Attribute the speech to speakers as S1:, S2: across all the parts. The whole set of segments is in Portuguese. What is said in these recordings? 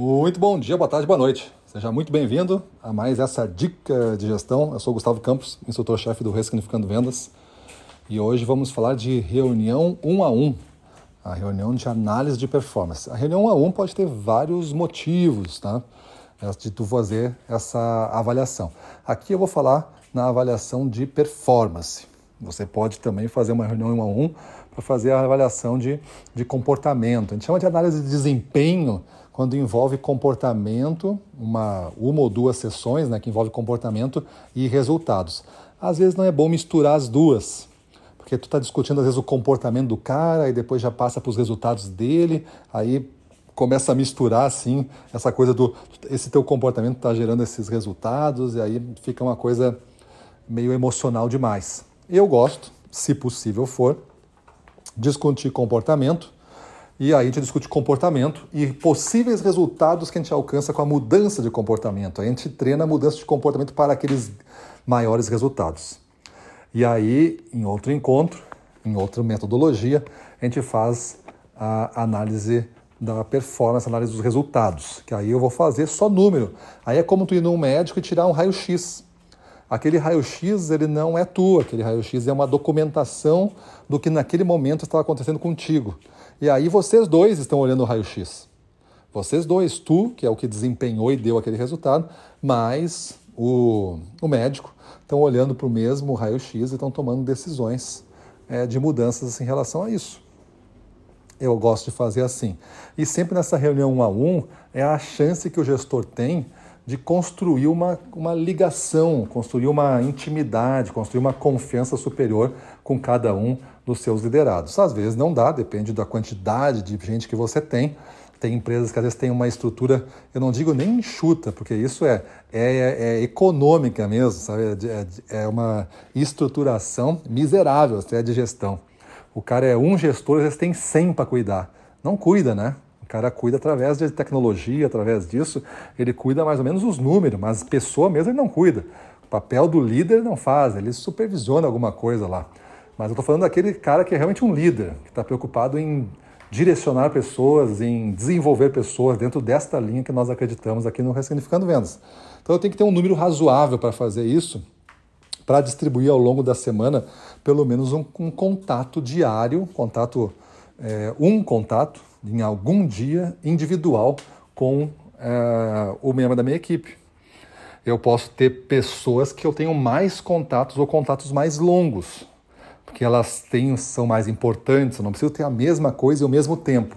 S1: Muito bom dia, boa tarde, boa noite. Seja muito bem-vindo a mais essa dica de gestão. Eu sou Gustavo Campos, instrutor-chefe do Ressignificando Vendas. E hoje vamos falar de reunião um a um, a reunião de análise de performance. A reunião um a um pode ter vários motivos, tá? De tu fazer essa avaliação. Aqui eu vou falar na avaliação de performance. Você pode também fazer uma reunião um a um para fazer a avaliação de, de comportamento. A gente chama de análise de desempenho quando envolve comportamento, uma, uma ou duas sessões né, que envolve comportamento e resultados. Às vezes não é bom misturar as duas, porque tu está discutindo às vezes o comportamento do cara e depois já passa para os resultados dele, aí começa a misturar assim essa coisa do esse teu comportamento está gerando esses resultados e aí fica uma coisa meio emocional demais. Eu gosto, se possível for, discutir comportamento e aí a gente discute comportamento e possíveis resultados que a gente alcança com a mudança de comportamento. A gente treina a mudança de comportamento para aqueles maiores resultados. E aí, em outro encontro, em outra metodologia, a gente faz a análise da performance, análise dos resultados, que aí eu vou fazer só número. Aí é como tu ir num médico e tirar um raio-x. Aquele raio-x ele não é tu, aquele raio-x é uma documentação do que naquele momento estava acontecendo contigo. E aí vocês dois estão olhando o raio-x. Vocês dois, tu, que é o que desempenhou e deu aquele resultado, mais o, o médico, estão olhando para o mesmo raio-x e estão tomando decisões é, de mudanças em relação a isso. Eu gosto de fazer assim. E sempre nessa reunião um a um, é a chance que o gestor tem de construir uma, uma ligação, construir uma intimidade, construir uma confiança superior com cada um dos seus liderados. Às vezes não dá, depende da quantidade de gente que você tem. Tem empresas que às vezes têm uma estrutura, eu não digo nem enxuta, porque isso é, é, é econômica mesmo, sabe? É, é, é uma estruturação miserável até de gestão. O cara é um gestor, às vezes tem 100 para cuidar. Não cuida, né? Cara cuida através de tecnologia, através disso, ele cuida mais ou menos os números, mas pessoa mesmo ele não cuida. O papel do líder não faz, ele supervisiona alguma coisa lá. Mas eu estou falando daquele cara que é realmente um líder, que está preocupado em direcionar pessoas, em desenvolver pessoas dentro desta linha que nós acreditamos aqui no Ressignificando Vendas. Então eu tenho que ter um número razoável para fazer isso, para distribuir ao longo da semana pelo menos um, um contato diário, contato, é, um contato em algum dia individual com é, o membro da minha equipe. Eu posso ter pessoas que eu tenho mais contatos ou contatos mais longos porque elas têm, são mais importantes, eu não preciso ter a mesma coisa e o mesmo tempo.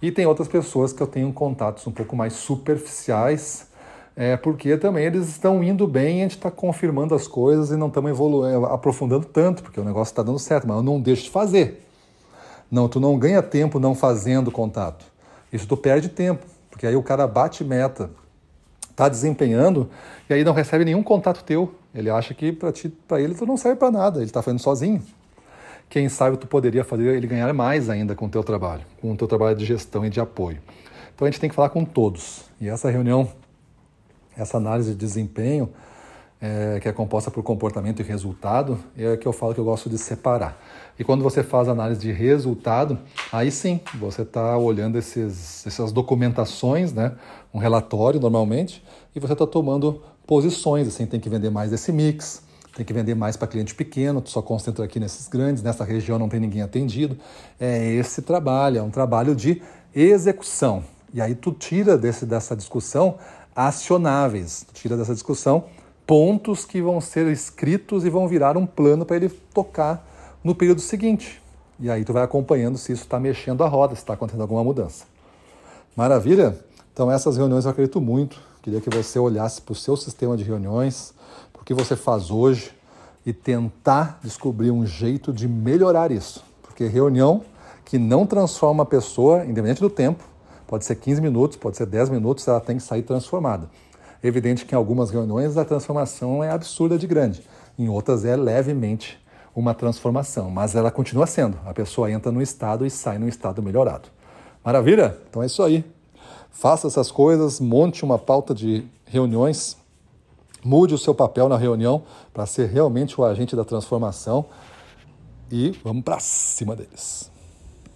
S1: E tem outras pessoas que eu tenho contatos um pouco mais superficiais, é, porque também eles estão indo bem a gente está confirmando as coisas e não estamos evoluindo, aprofundando tanto, porque o negócio está dando certo, mas eu não deixo de fazer. Não, tu não ganha tempo não fazendo contato. Isso tu perde tempo, porque aí o cara bate meta, está desempenhando e aí não recebe nenhum contato teu. Ele acha que para ele tu não serve para nada, ele está fazendo sozinho quem sabe tu poderia fazer ele ganhar mais ainda com o teu trabalho, com o teu trabalho de gestão e de apoio. Então a gente tem que falar com todos. E essa reunião, essa análise de desempenho, é, que é composta por comportamento e resultado, é que eu falo que eu gosto de separar. E quando você faz análise de resultado, aí sim, você está olhando esses, essas documentações, né, um relatório normalmente, e você está tomando posições, assim, tem que vender mais esse mix, tem que vender mais para cliente pequeno, tu só concentra aqui nesses grandes, nessa região não tem ninguém atendido. É esse trabalho, é um trabalho de execução. E aí tu tira desse, dessa discussão acionáveis, tu tira dessa discussão pontos que vão ser escritos e vão virar um plano para ele tocar no período seguinte. E aí tu vai acompanhando se isso está mexendo a roda, se está acontecendo alguma mudança. Maravilha? Então essas reuniões eu acredito muito. Queria que você olhasse para o seu sistema de reuniões, para o que você faz hoje e tentar descobrir um jeito de melhorar isso. Porque reunião que não transforma a pessoa, independente do tempo, pode ser 15 minutos, pode ser 10 minutos, ela tem que sair transformada. Evidente que em algumas reuniões a transformação é absurda de grande, em outras é levemente uma transformação, mas ela continua sendo. A pessoa entra no estado e sai no estado melhorado. Maravilha? Então é isso aí. Faça essas coisas, monte uma pauta de reuniões Mude o seu papel na reunião para ser realmente o agente da transformação e vamos para cima deles.